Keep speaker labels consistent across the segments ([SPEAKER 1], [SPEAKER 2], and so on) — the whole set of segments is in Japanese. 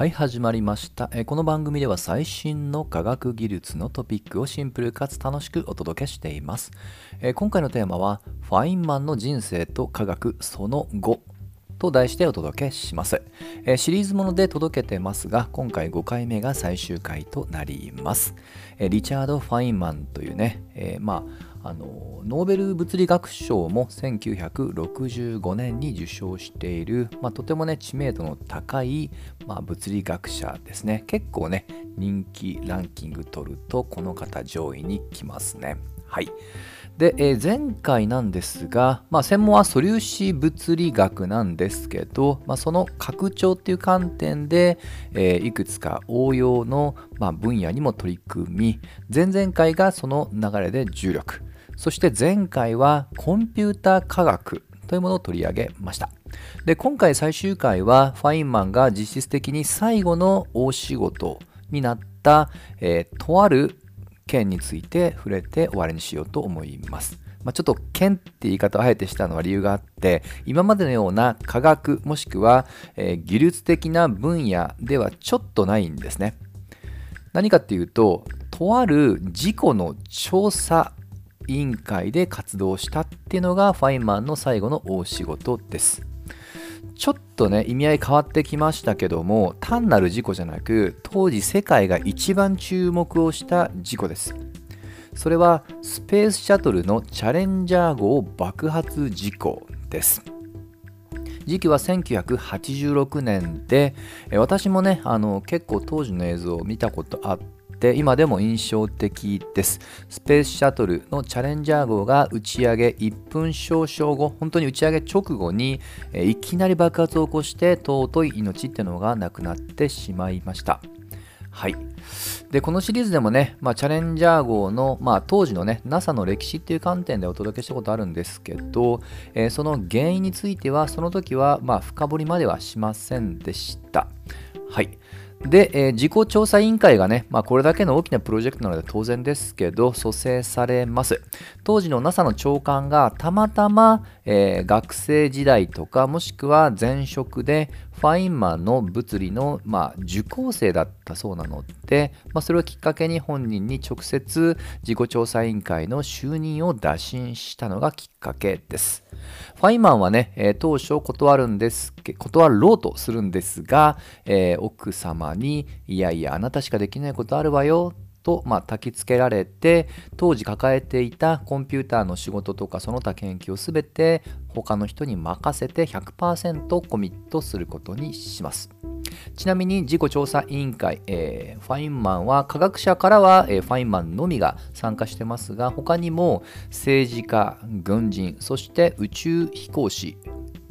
[SPEAKER 1] はい始まりました。この番組では最新の科学技術のトピックをシンプルかつ楽しくお届けしています。今回のテーマはファインマンの人生と科学その後と題してお届けします、シリーズもので届けてますが今回5回目が最終回となります、リチャード・ファインマンというね、まああのノーベル物理学賞も1965年に受賞している、まあ、とてもね知名度の高い、まあ、物理学者ですね。結構ね人気ランキング取るとこの方上位に来ますね。はい。で、えー、前回なんですが、まあ、専門は素粒子物理学なんですけど、まあ、その拡張っていう観点で、えー、いくつか応用の、まあ、分野にも取り組み前々回がその流れで重力。そして前回はコンピュータ科学というものを取り上げました。で今回最終回はファインマンが実質的に最後の大仕事になった、えー、とある件について触れて終わりにしようと思います。まあ、ちょっと剣って言い方をあえてしたのは理由があって今までのような科学もしくは、えー、技術的な分野ではちょっとないんですね。何かっていうととある事故の調査委員会で活動したっていうのがファイマンの最後の大仕事です。ちょっとね意味合い変わってきましたけども単なる事故じゃなく当時世界が一番注目をした事故です。それはスペースシャトルのチャレンジャー号爆発事故です。時期は1986年で私もねあの結構当時の映像を見たことあってて今でも印象的です。スペースシャトルのチャレンジャー号が打ち上げ1分少々後、本当に打ち上げ直後にいきなり爆発を起こして尊い命ってのがなくなってしまいました。はい。で、このシリーズでもね、まあ、チャレンジャー号の、まあ、当時のね、NASA の歴史っていう観点でお届けしたことあるんですけど、えー、その原因については、その時は、まあ、深掘りまではしませんでした。はい。で、えー、自己調査委員会がね、まあ、これだけの大きなプロジェクトなので当然ですけど、蘇生されます。当時の NASA の長官がたまたま、えー、学生時代とか、もしくは前職でファインマンの物理の、まあ、受講生だったそうなので、まあ、それをきっかけに本人に直接事故調査委員会の就任を打診したのがきっかけです。ファインマンはね、えー、当初断るんです断ろうとするんですが、えー、奥様に、いやいや、あなたしかできないことあるわよ、と、まあ、焚きつけられて当時抱えていたコンピューターの仕事とかその他研究を全て他の人に任せて100%コミットすることにします。ちなみに事故調査委員会、えー、ファインマンは科学者からは、えー、ファインマンのみが参加してますが他にも政治家軍人そして宇宙飛行士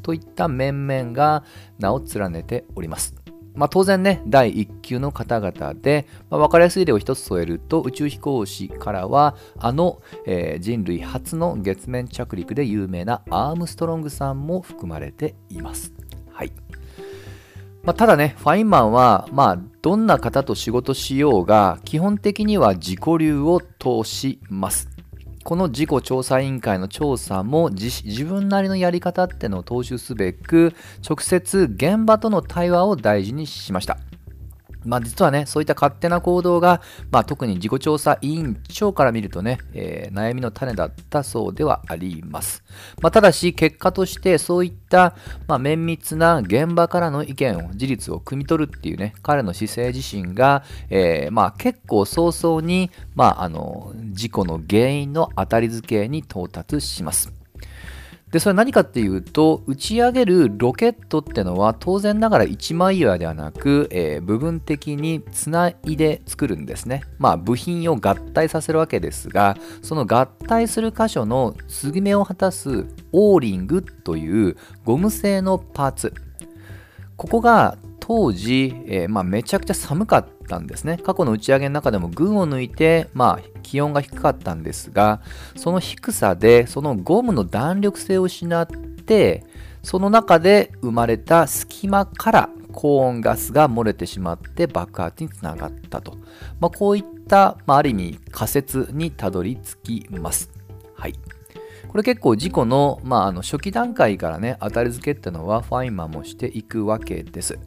[SPEAKER 1] といった面々が名を連ねておりますまあ、当然ね、第1級の方々で、まあ、分かりやすい例を一つ添えると、宇宙飛行士からは、あの、えー、人類初の月面着陸で有名なアームストロングさんも含まれています。はい。まあ、ただね、ファインマンは、まあ、どんな方と仕事しようが、基本的には自己流を通します。この事故調査委員会の調査も自分なりのやり方ってのを踏襲すべく直接現場との対話を大事にしました。まあ、実はね、そういった勝手な行動が、まあ、特に自己調査委員長から見るとね、えー、悩みの種だったそうではあります。まあ、ただし、結果としてそういった、まあ、綿密な現場からの意見を、事実を汲み取るっていうね、彼の姿勢自身が、えー、まあ、結構早々に、まあ、あの、事故の原因の当たり付けに到達します。で、それ何かっていうと、打ち上げるロケットってのは当然ながら一枚岩ではなく、えー、部分的につないで作るんですね。まあ部品を合体させるわけですが、その合体する箇所の継ぎ目を果たすオーリングというゴム製のパーツ。ここが当時、えー、まあ、めちゃくちゃ寒かったたんですね。過去の打ち上げの中でも群を抜いて、まあ、気温が低かったんですが、その低さで、そのゴムの弾力性を失って、その中で生まれた隙間から高温ガスが漏れてしまって爆発につながったと。まあ、こういった、まあ、ある意味仮説にたどり着きます。はい。これ結構事故の,、まあ、あの初期段階からね当たり付けってのはファインマンもしていくわけです。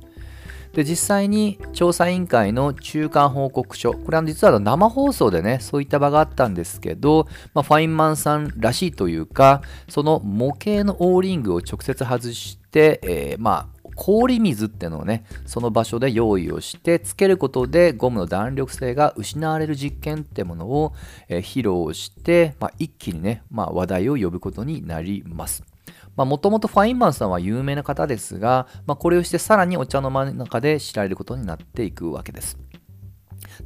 [SPEAKER 1] で実際に調査委員会の中間報告書これは実は生放送でねそういった場があったんですけど、まあ、ファインマンさんらしいというかその模型のオーリングを直接外して、えー、まあ氷水っていうのをねその場所で用意をしてつけることでゴムの弾力性が失われる実験ってものを、えー、披露して、まあ、一気にね、まあ、話題を呼ぶことになります。もともとファインマンさんは有名な方ですが、まあ、これをしてさらにお茶の間の中で知られることになっていくわけです。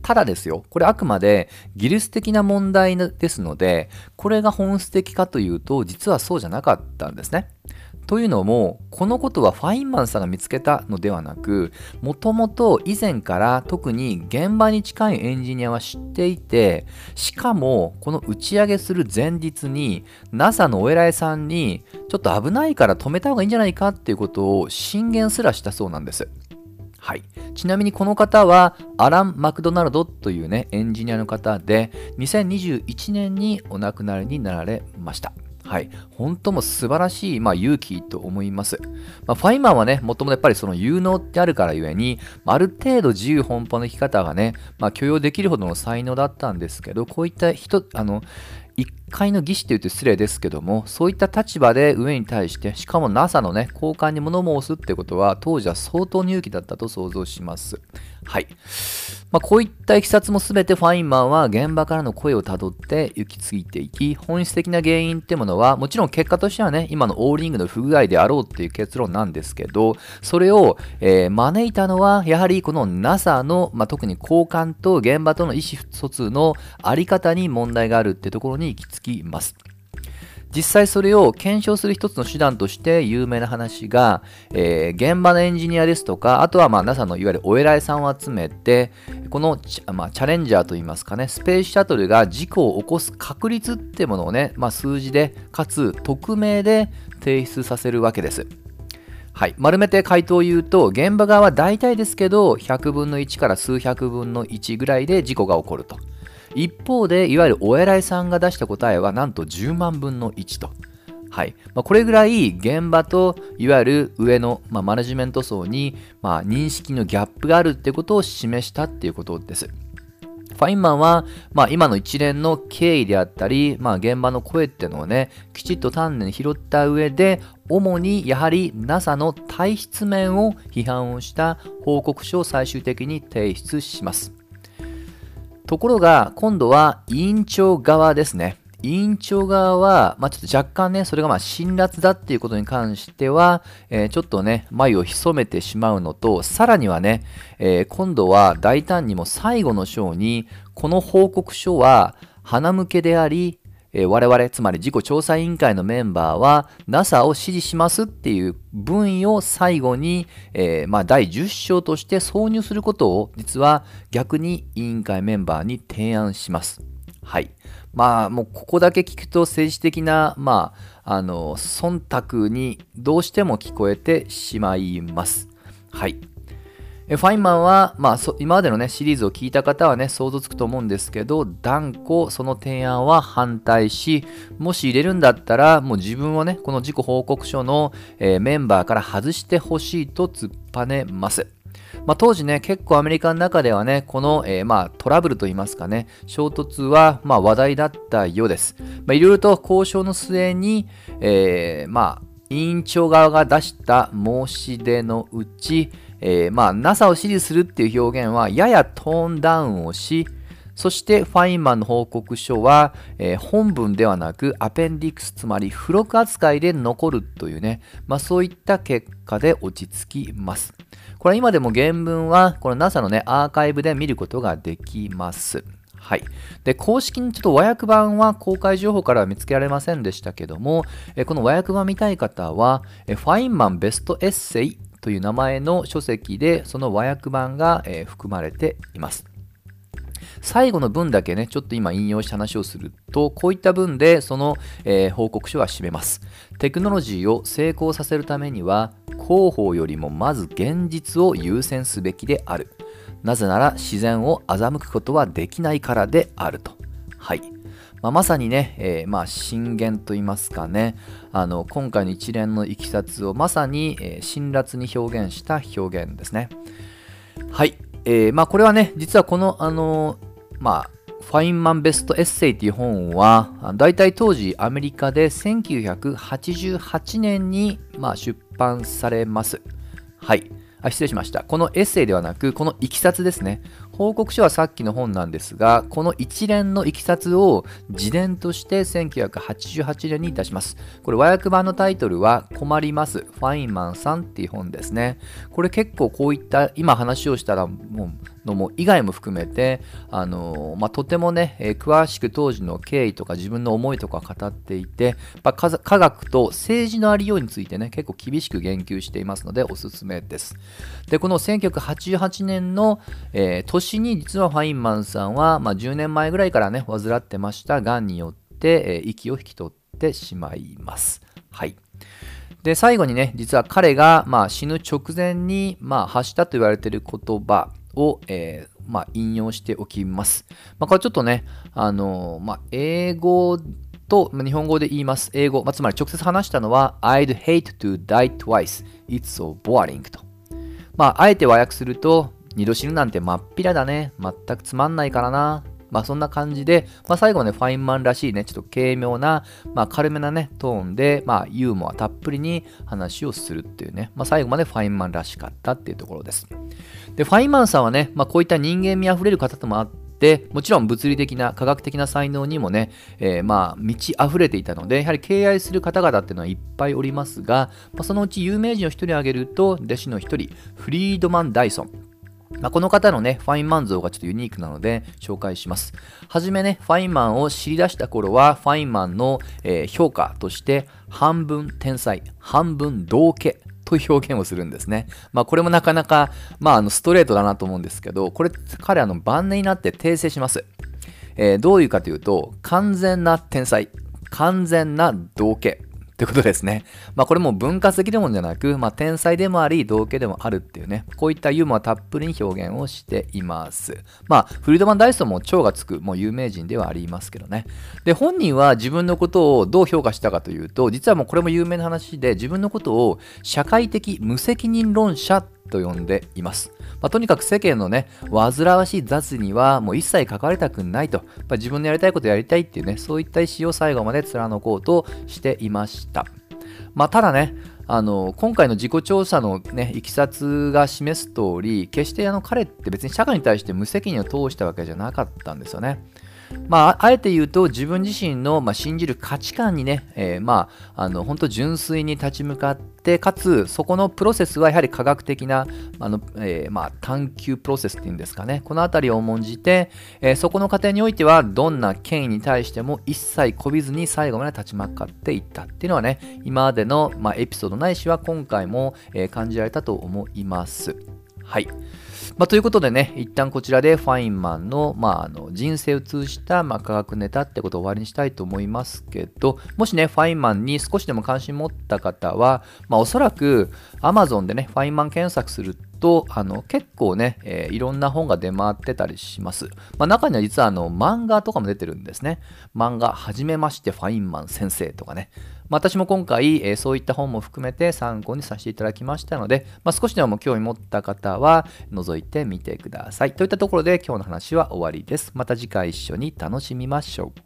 [SPEAKER 1] ただですよ、これあくまで技術的な問題ですので、これが本質的かというと、実はそうじゃなかったんですね。というのも、このことはファインマンさんが見つけたのではなく、もともと以前から特に現場に近いエンジニアは知っていて、しかもこの打ち上げする前日に NASA のお偉いさんにちょっと危ないから止めた方がいいんじゃないかっていうことを進言すらしたそうなんです。はい、ちなみにこの方はアラン・マクドナルドというねエンジニアの方で2021年にお亡くなりになられました。はい。本当も素晴らしい、まあ、勇気と思います。まあ、ファイマンはね、もともとやっぱりその有能ってあるからゆえに、ある程度自由奔放の生き方がね、まあ、許容できるほどの才能だったんですけど、こういった人、あの、一階の技師というと失礼ですけども、そういった立場で上に対して、しかも NASA のね、交換に物申すってことは、当時は相当に勇気だったと想像します。はい。まあ、こういったいきさつも全てファインマンは現場からの声をたどって行き継いでいき、本質的な原因ってものは、もちろん結果としてはね、今のオーリングの不具合であろうっていう結論なんですけど、それを、えー、招いたのは、やはりこの NASA の、まあ、特に交換と現場との意思疎通のあり方に問題があるってところに行き着きます。実際それを検証する一つの手段として有名な話が、えー、現場のエンジニアですとか、あとはまあ NASA のいわゆるお偉いさんを集めて、このチ,、まあ、チャレンジャーといいますかね、スペースシャトルが事故を起こす確率ってものをね、まあ、数字で、かつ匿名で提出させるわけです。はい、丸めて回答を言うと現場側は大体ですけど100分の1から数百分の1ぐらいで事故が起こると。一方で、いわゆるお偉いさんが出した答えはなんと10万分の1と。はいまあ、これぐらい現場といわゆる上の、まあ、マネジメント層に、まあ、認識のギャップがあるってことを示したっていうことです。ファインマンは、まあ、今の一連の経緯であったり、まあ、現場の声っていうのをね、きちっと丹念に拾った上で、主にやはり NASA の体質面を批判をした報告書を最終的に提出します。ところが、今度は委員長側ですね。委員長側は、まあ、ちょっと若干ね、それがまあ辛辣だっていうことに関しては、えー、ちょっとね、眉を潜めてしまうのと、さらにはね、えー、今度は大胆にも最後の章に、この報告書は、鼻向けであり、えー、我々、つまり自己調査委員会のメンバーは NASA を支持しますっていう文意を最後に、えー、まあ、第10章として挿入することを実は逆に委員会メンバーに提案します。はい。まあもうここだけ聞くと政治的な、まあ、あの、忖度にどうしても聞こえてしまいます。はい。ファインマンは、まあ、今までのね、シリーズを聞いた方はね、想像つくと思うんですけど、断固その提案は反対し、もし入れるんだったら、もう自分をね、この自己報告書の、えー、メンバーから外してほしいと突っぱねます。まあ、当時ね、結構アメリカの中ではね、この、えー、まあ、トラブルといいますかね、衝突は、まあ、話題だったようです。いろいろと交渉の末に、えー、まあ、委員長側が出した申し出のうち、えー、まあ NASA を支持するっていう表現はややトーンダウンをし、そしてファインマンの報告書は、えー、本文ではなくアペンディクスつまり付録扱いで残るというね、まあ、そういった結果で落ち着きます。これ今でも原文はこの NASA のねアーカイブで見ることができます。はい。で、公式にちょっと和訳版は公開情報からは見つけられませんでしたけども、えこの和訳版見たい方は、ファインマンベストエッセイという名前の書籍でその和訳版が、え含まれています。最後の文だけね、ちょっと今引用した話をすると、こういった文でその、えー、報告書は締めます。テクノロジーを成功させるためには、広報よりもまず現実を優先すべきである。なぜなら自然を欺くことはできないからであると。はい。まあ、まさにね、えー、まあ震源と言いますかね、あの今回の一連のいきさつをまさに、えー、辛辣に表現した表現ですね。はい。えー、まあこれはね、実はこの、あのまあ、ファインマンベストエッセイっていう本は、だいたい当時アメリカで1988年に、まあ、出版されます。はい。あ失礼しました。このエッセイではなく、このいきさつですね。報告書はさっきの本なんですが、この一連のいきさつを自伝として1988年にいたします。これ和訳版のタイトルは困ります。ファインマンさんっていう本ですね。これ結構こういった今話をしたらもうのも以外も含めて、あのまあ、とてもね、えー、詳しく当時の経緯とか自分の思いとか語っていて、まあ、科学と政治のありようについてね、結構厳しく言及していますのでおすすめです。で、この1988年の、えー、年に実はファインマンさんは、まあ、10年前ぐらいからね、患ってましたがんによって、えー、息を引き取ってしまいます。はい。で、最後にね、実は彼が、まあ、死ぬ直前に、まあ、発したと言われている言葉を、えー、まあ、引用しておきます。まあ、これちょっとね、あのー、まあ、英語と日本語で言います。英語、まあ、つまり直接話したのは I'd hate to die twice. It's so boring と。まあ、あえて和訳すると、二度死ぬなんてまっぴらだね。全くつまんないからな。まあそんな感じで、まあ最後ね、ファインマンらしいね、ちょっと軽妙な、まあ軽めなね、トーンで、まあユーモアたっぷりに話をするっていうね、まあ最後までファインマンらしかったっていうところです。で、ファインマンさんはね、まあこういった人間味あふれる方ともあって、もちろん物理的な科学的な才能にもね、えー、まあ満ち溢れていたのでやはり敬愛する方々っていうのはいっぱいおりますが、まあ、そのうち有名人を一人挙げると弟子の一人フリードマン・ダイソンまあ、この方のね、ファインマン像がちょっとユニークなので紹介します。はじめね、ファインマンを知り出した頃は、ファインマンの、えー、評価として、半分天才、半分道家という表現をするんですね。まあ、これもなかなか、まあ、あのストレートだなと思うんですけど、これ、彼あの晩年になって訂正します。えー、どういうかというと、完全な天才、完全な道家、ってことですね。まあこれも文化的でもんじゃなく、まあ天才でもあり、道家でもあるっていうね、こういったユーモアたっぷりに表現をしています。まあフリードマン・ダイソンも蝶がつく、もう有名人ではありますけどね。で、本人は自分のことをどう評価したかというと、実はもうこれも有名な話で、自分のことを社会的無責任論者と呼んでいます。まあ、とにかく世間のね、煩わしい雑にはもう一切関わりたくないと、まあ、自分のやりたいことやりたいっていうね、そういった意思を最後まで貫こうとしていました。まあ、ただね、あの今回の自己調査の、ね、いきさつが示す通り、決してあの彼って別に社会に対して無責任を通したわけじゃなかったんですよね。まあ、あえて言うと自分自身の、まあ、信じる価値観にね、えー、まあ、あの本当純粋に立ち向かってかつそこのプロセスはやはり科学的なあの、えー、まあ、探求プロセスっていうんですかねこの辺りを重んじて、えー、そこの過程においてはどんな権威に対しても一切こびずに最後まで立ち向かっていったっていうのはね今までの、まあ、エピソードないしは今回も、え感じられたと思いますはい。まあ、ということでね、一旦こちらでファインマンの,、まあ、あの人生を通じた、まあ、科学ネタってことを終わりにしたいと思いますけど、もしね、ファインマンに少しでも関心持った方は、まあ、おそらく Amazon でね、ファインマン検索するとあの結構ね、えー、いろんな本が出回ってたりします。まあ、中には実はあの漫画とかも出てるんですね。漫画、はじめましてファインマン先生とかね。まあ、私も今回、えー、そういった本も含めて参考にさせていただきましたので、まあ、少しでも興味持った方は覗いてみてください。といったところで今日の話は終わりです。また次回一緒に楽しみましょう。